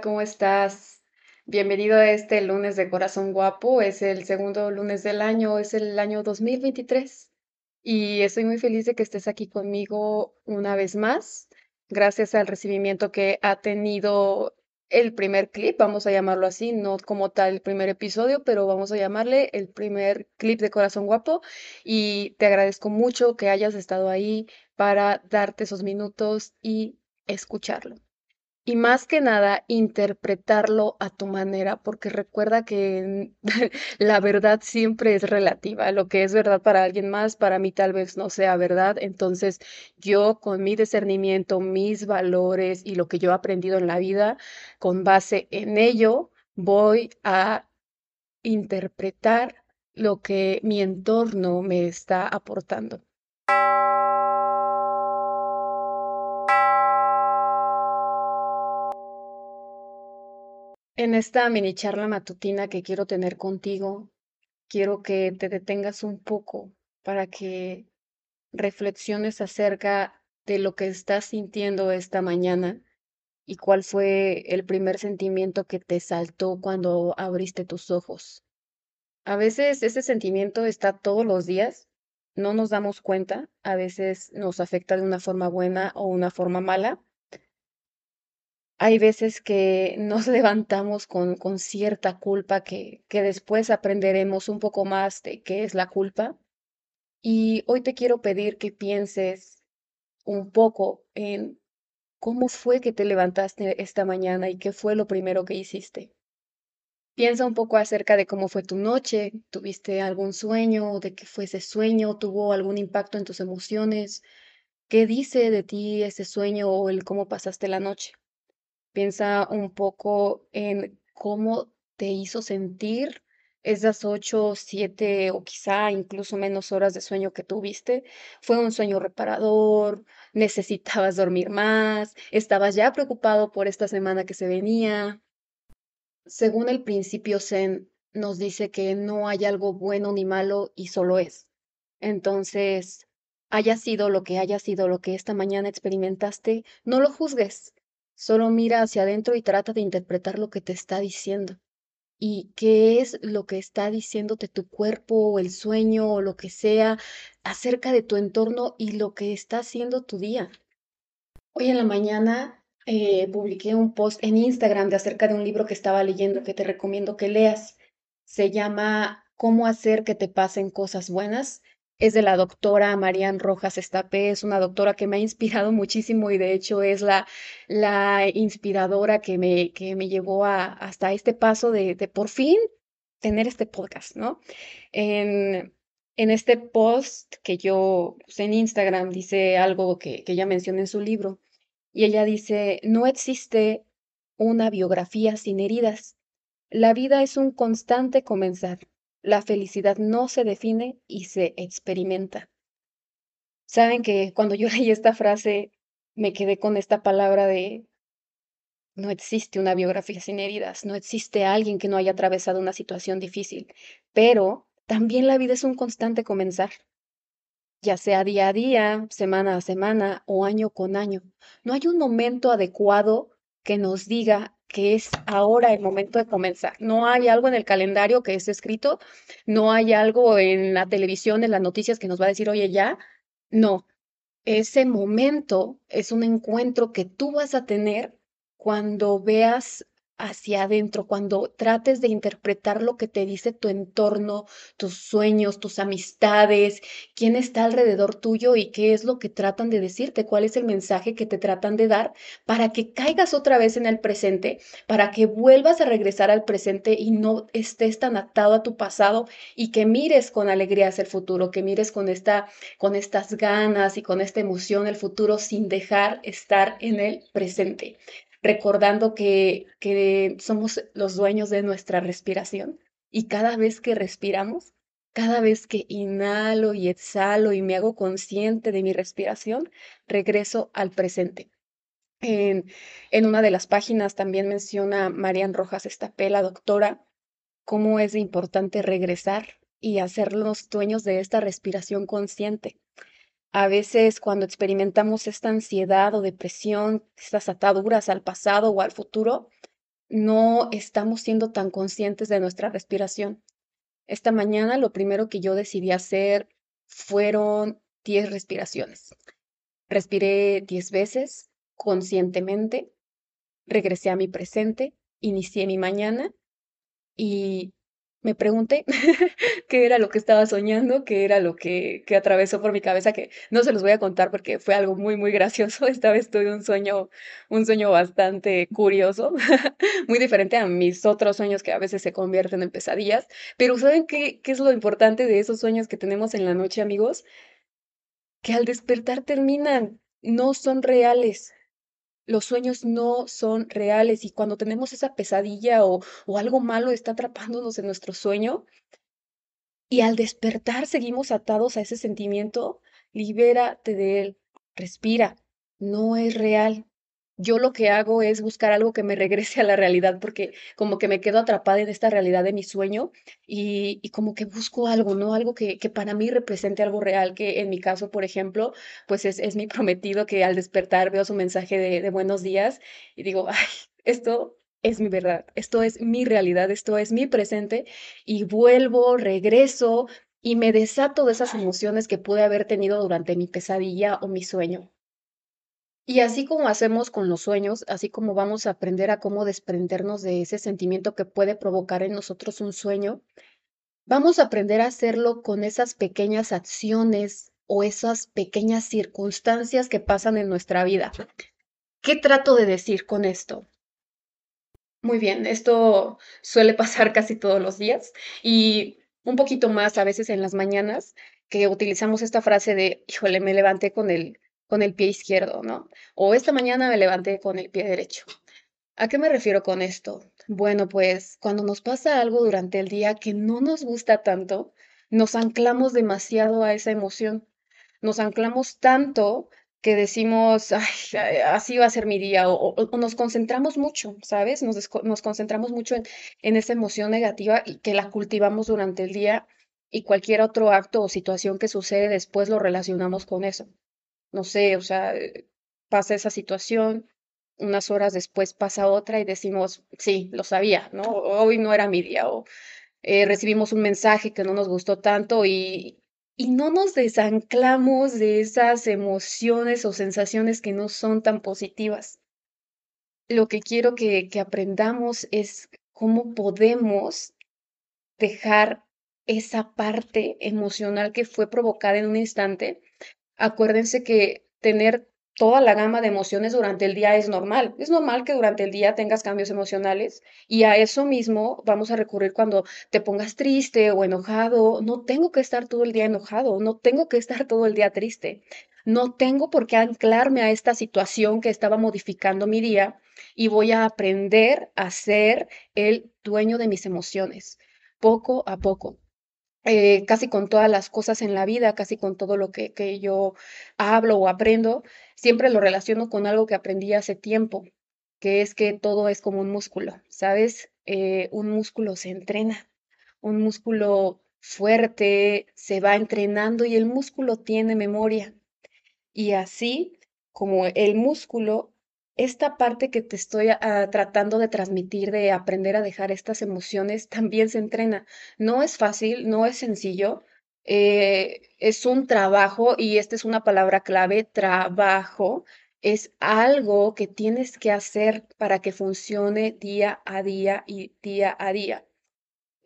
¿cómo estás? Bienvenido a este lunes de Corazón Guapo. Es el segundo lunes del año, es el año 2023. Y estoy muy feliz de que estés aquí conmigo una vez más, gracias al recibimiento que ha tenido el primer clip, vamos a llamarlo así, no como tal el primer episodio, pero vamos a llamarle el primer clip de Corazón Guapo. Y te agradezco mucho que hayas estado ahí para darte esos minutos y escucharlo. Y más que nada, interpretarlo a tu manera, porque recuerda que la verdad siempre es relativa. Lo que es verdad para alguien más, para mí tal vez no sea verdad. Entonces, yo con mi discernimiento, mis valores y lo que yo he aprendido en la vida, con base en ello, voy a interpretar lo que mi entorno me está aportando. En esta mini charla matutina que quiero tener contigo, quiero que te detengas un poco para que reflexiones acerca de lo que estás sintiendo esta mañana y cuál fue el primer sentimiento que te saltó cuando abriste tus ojos. A veces ese sentimiento está todos los días, no nos damos cuenta, a veces nos afecta de una forma buena o una forma mala, hay veces que nos levantamos con, con cierta culpa que, que después aprenderemos un poco más de qué es la culpa. Y hoy te quiero pedir que pienses un poco en cómo fue que te levantaste esta mañana y qué fue lo primero que hiciste. Piensa un poco acerca de cómo fue tu noche, tuviste algún sueño, de qué fue ese sueño, tuvo algún impacto en tus emociones, qué dice de ti ese sueño o el cómo pasaste la noche. Piensa un poco en cómo te hizo sentir esas ocho, siete o quizá incluso menos horas de sueño que tuviste. ¿Fue un sueño reparador? ¿Necesitabas dormir más? ¿Estabas ya preocupado por esta semana que se venía? Según el principio Zen, nos dice que no hay algo bueno ni malo y solo es. Entonces, haya sido lo que haya sido lo que esta mañana experimentaste, no lo juzgues. Solo mira hacia adentro y trata de interpretar lo que te está diciendo. ¿Y qué es lo que está diciéndote tu cuerpo o el sueño o lo que sea acerca de tu entorno y lo que está haciendo tu día? Hoy en la mañana eh, publiqué un post en Instagram de acerca de un libro que estaba leyendo que te recomiendo que leas. Se llama Cómo hacer que te pasen cosas buenas es de la doctora Marian Rojas Estapé, es una doctora que me ha inspirado muchísimo y de hecho es la, la inspiradora que me, que me llevó a, hasta este paso de, de por fin tener este podcast, ¿no? En, en este post que yo puse en Instagram dice algo que, que ella menciona en su libro y ella dice, no existe una biografía sin heridas. La vida es un constante comenzar. La felicidad no se define y se experimenta. Saben que cuando yo leí esta frase me quedé con esta palabra de no existe una biografía sin heridas, no existe alguien que no haya atravesado una situación difícil, pero también la vida es un constante comenzar, ya sea día a día, semana a semana o año con año. No hay un momento adecuado que nos diga que es ahora el momento de comenzar. No hay algo en el calendario que esté escrito, no hay algo en la televisión, en las noticias que nos va a decir, oye, ya. No, ese momento es un encuentro que tú vas a tener cuando veas hacia adentro, cuando trates de interpretar lo que te dice tu entorno, tus sueños, tus amistades, quién está alrededor tuyo y qué es lo que tratan de decirte, cuál es el mensaje que te tratan de dar para que caigas otra vez en el presente, para que vuelvas a regresar al presente y no estés tan atado a tu pasado y que mires con alegría hacia el futuro, que mires con esta con estas ganas y con esta emoción el futuro sin dejar estar en el presente recordando que, que somos los dueños de nuestra respiración y cada vez que respiramos, cada vez que inhalo y exhalo y me hago consciente de mi respiración, regreso al presente. En, en una de las páginas también menciona Marian Rojas Estapé, la doctora, cómo es importante regresar y hacernos dueños de esta respiración consciente. A veces cuando experimentamos esta ansiedad o depresión, estas ataduras al pasado o al futuro, no estamos siendo tan conscientes de nuestra respiración. Esta mañana lo primero que yo decidí hacer fueron 10 respiraciones. Respiré 10 veces conscientemente, regresé a mi presente, inicié mi mañana y me pregunté qué era lo que estaba soñando, qué era lo que, que atravesó por mi cabeza, que no se los voy a contar porque fue algo muy, muy gracioso. Esta vez tuve un sueño, un sueño bastante curioso, muy diferente a mis otros sueños que a veces se convierten en pesadillas. Pero ¿saben qué, qué es lo importante de esos sueños que tenemos en la noche, amigos? Que al despertar terminan, no son reales los sueños no son reales y cuando tenemos esa pesadilla o, algo malo está atrapándonos en nuestro sueño y al despertar seguimos atados a ese sentimiento, libérate de él, respira, no es real. Yo lo que hago es buscar algo que me regrese a la realidad porque como que me quedo atrapada en esta realidad de mi sueño y, y como que busco algo, ¿no? Algo que, que para mí represente algo real, que en mi caso, por ejemplo, pues es, es mi prometido que al despertar veo su mensaje de, de buenos días y digo, ay, esto es mi verdad, esto es mi realidad, esto es mi presente y vuelvo, regreso y me desato de esas emociones que pude haber tenido durante mi pesadilla o mi sueño. Y así como hacemos con los sueños, así como vamos a aprender a cómo desprendernos de ese sentimiento que puede provocar en nosotros un sueño, vamos a aprender a hacerlo con esas pequeñas acciones o esas pequeñas circunstancias que pasan en nuestra vida. ¿Qué trato de decir con esto? Muy bien, esto suele pasar casi todos los días y un poquito más a veces en las mañanas que utilizamos esta frase de, híjole, me levanté con el con el pie izquierdo, ¿no? O esta mañana me levanté con el pie derecho. ¿A qué me refiero con esto? Bueno, pues cuando nos pasa algo durante el día que no nos gusta tanto, nos anclamos demasiado a esa emoción. Nos anclamos tanto que decimos, Ay, así va a ser mi día, o, nos concentramos mucho, ¿sabes? Nos concentramos mucho en, en esa emoción negativa y que la cultivamos durante el día y cualquier otro acto o situación que sucede después lo relacionamos con eso no sé, o sea, eh, pasa esa situación, unas horas después pasa otra y decimos, sí, lo sabía, ¿no? Hoy no era mi día, o eh, recibimos un mensaje que no nos gustó tanto y, y no nos desanclamos de esas emociones o sensaciones que no son tan positivas. Lo que quiero que, que aprendamos es cómo podemos dejar esa parte emocional que fue provocada en un instante Acuérdense que tener toda la gama de emociones durante el día es normal. Es normal que durante el día tengas cambios emocionales y a eso mismo vamos a recurrir cuando te pongas triste o enojado. No tengo que estar todo el día enojado, no tengo que estar todo el día triste. No tengo por qué anclarme a esta situación que estaba modificando mi día y voy a aprender a ser el dueño de mis emociones, poco a poco eh, casi con todas las cosas en la vida, casi con todo lo que, que yo hablo o aprendo, siempre lo relaciono con algo que aprendí hace tiempo, que es que todo es como un músculo, ¿sabes? Eh, un músculo se entrena, un músculo fuerte se va entrenando y el músculo tiene memoria. Y así como el músculo, esta parte que te estoy tratando de transmitir, de aprender a dejar estas emociones, también se entrena. No es fácil, no es sencillo, eh, es un trabajo y esta es una palabra clave, trabajo. Es algo que tienes que hacer para que funcione día a día y día a día.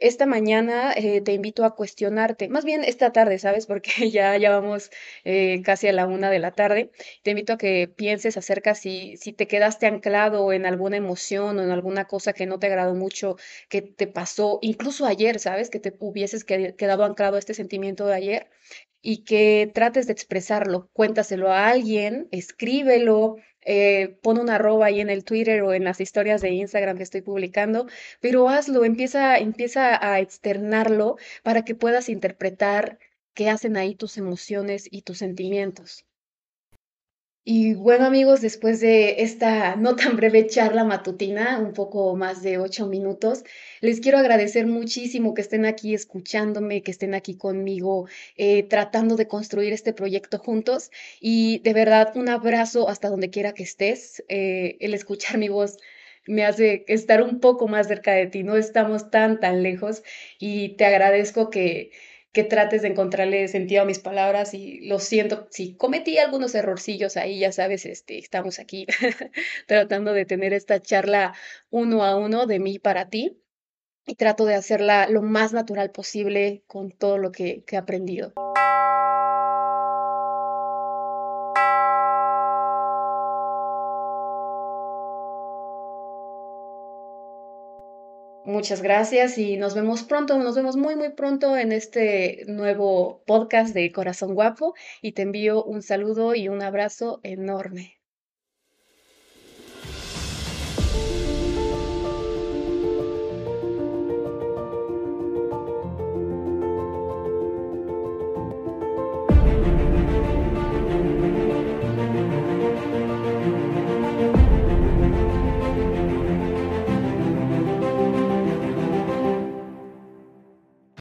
Esta mañana eh, te invito a cuestionarte, más bien esta tarde, ¿sabes? Porque ya, ya vamos eh, casi a la una de la tarde. Te invito a que pienses acerca si, si te quedaste anclado en alguna emoción o en alguna cosa que no te agradó mucho, que te pasó, incluso ayer, ¿sabes? Que te hubieses que- quedado anclado a este sentimiento de ayer y que trates de expresarlo. Cuéntaselo a alguien, escríbelo, eh, pon un arroba ahí en el Twitter o en las historias de Instagram que estoy publicando, pero hazlo, empieza, empieza a externarlo para que puedas interpretar qué hacen ahí tus emociones y tus sentimientos. Y bueno, amigos, después de esta no tan breve charla matutina, un poco más de ocho minutos, les quiero agradecer muchísimo que estén aquí escuchándome, que estén aquí conmigo, eh, tratando de construir este proyecto juntos. Y de verdad, un abrazo hasta donde quiera que estés. Eh, el escuchar mi voz me hace estar un poco más cerca de ti. No estamos tan, tan lejos y te agradezco que, que trates de encontrarle sentido a mis palabras y lo siento, si cometí algunos errorcillos ahí, ya sabes, este, estamos aquí tratando de tener esta charla uno a uno de mí para ti y trato de hacerla lo más natural posible con todo lo que he aprendido. Muchas gracias y nos vemos pronto, nos vemos muy muy pronto en este nuevo podcast de Corazón Guapo y te envío un saludo y un abrazo enorme.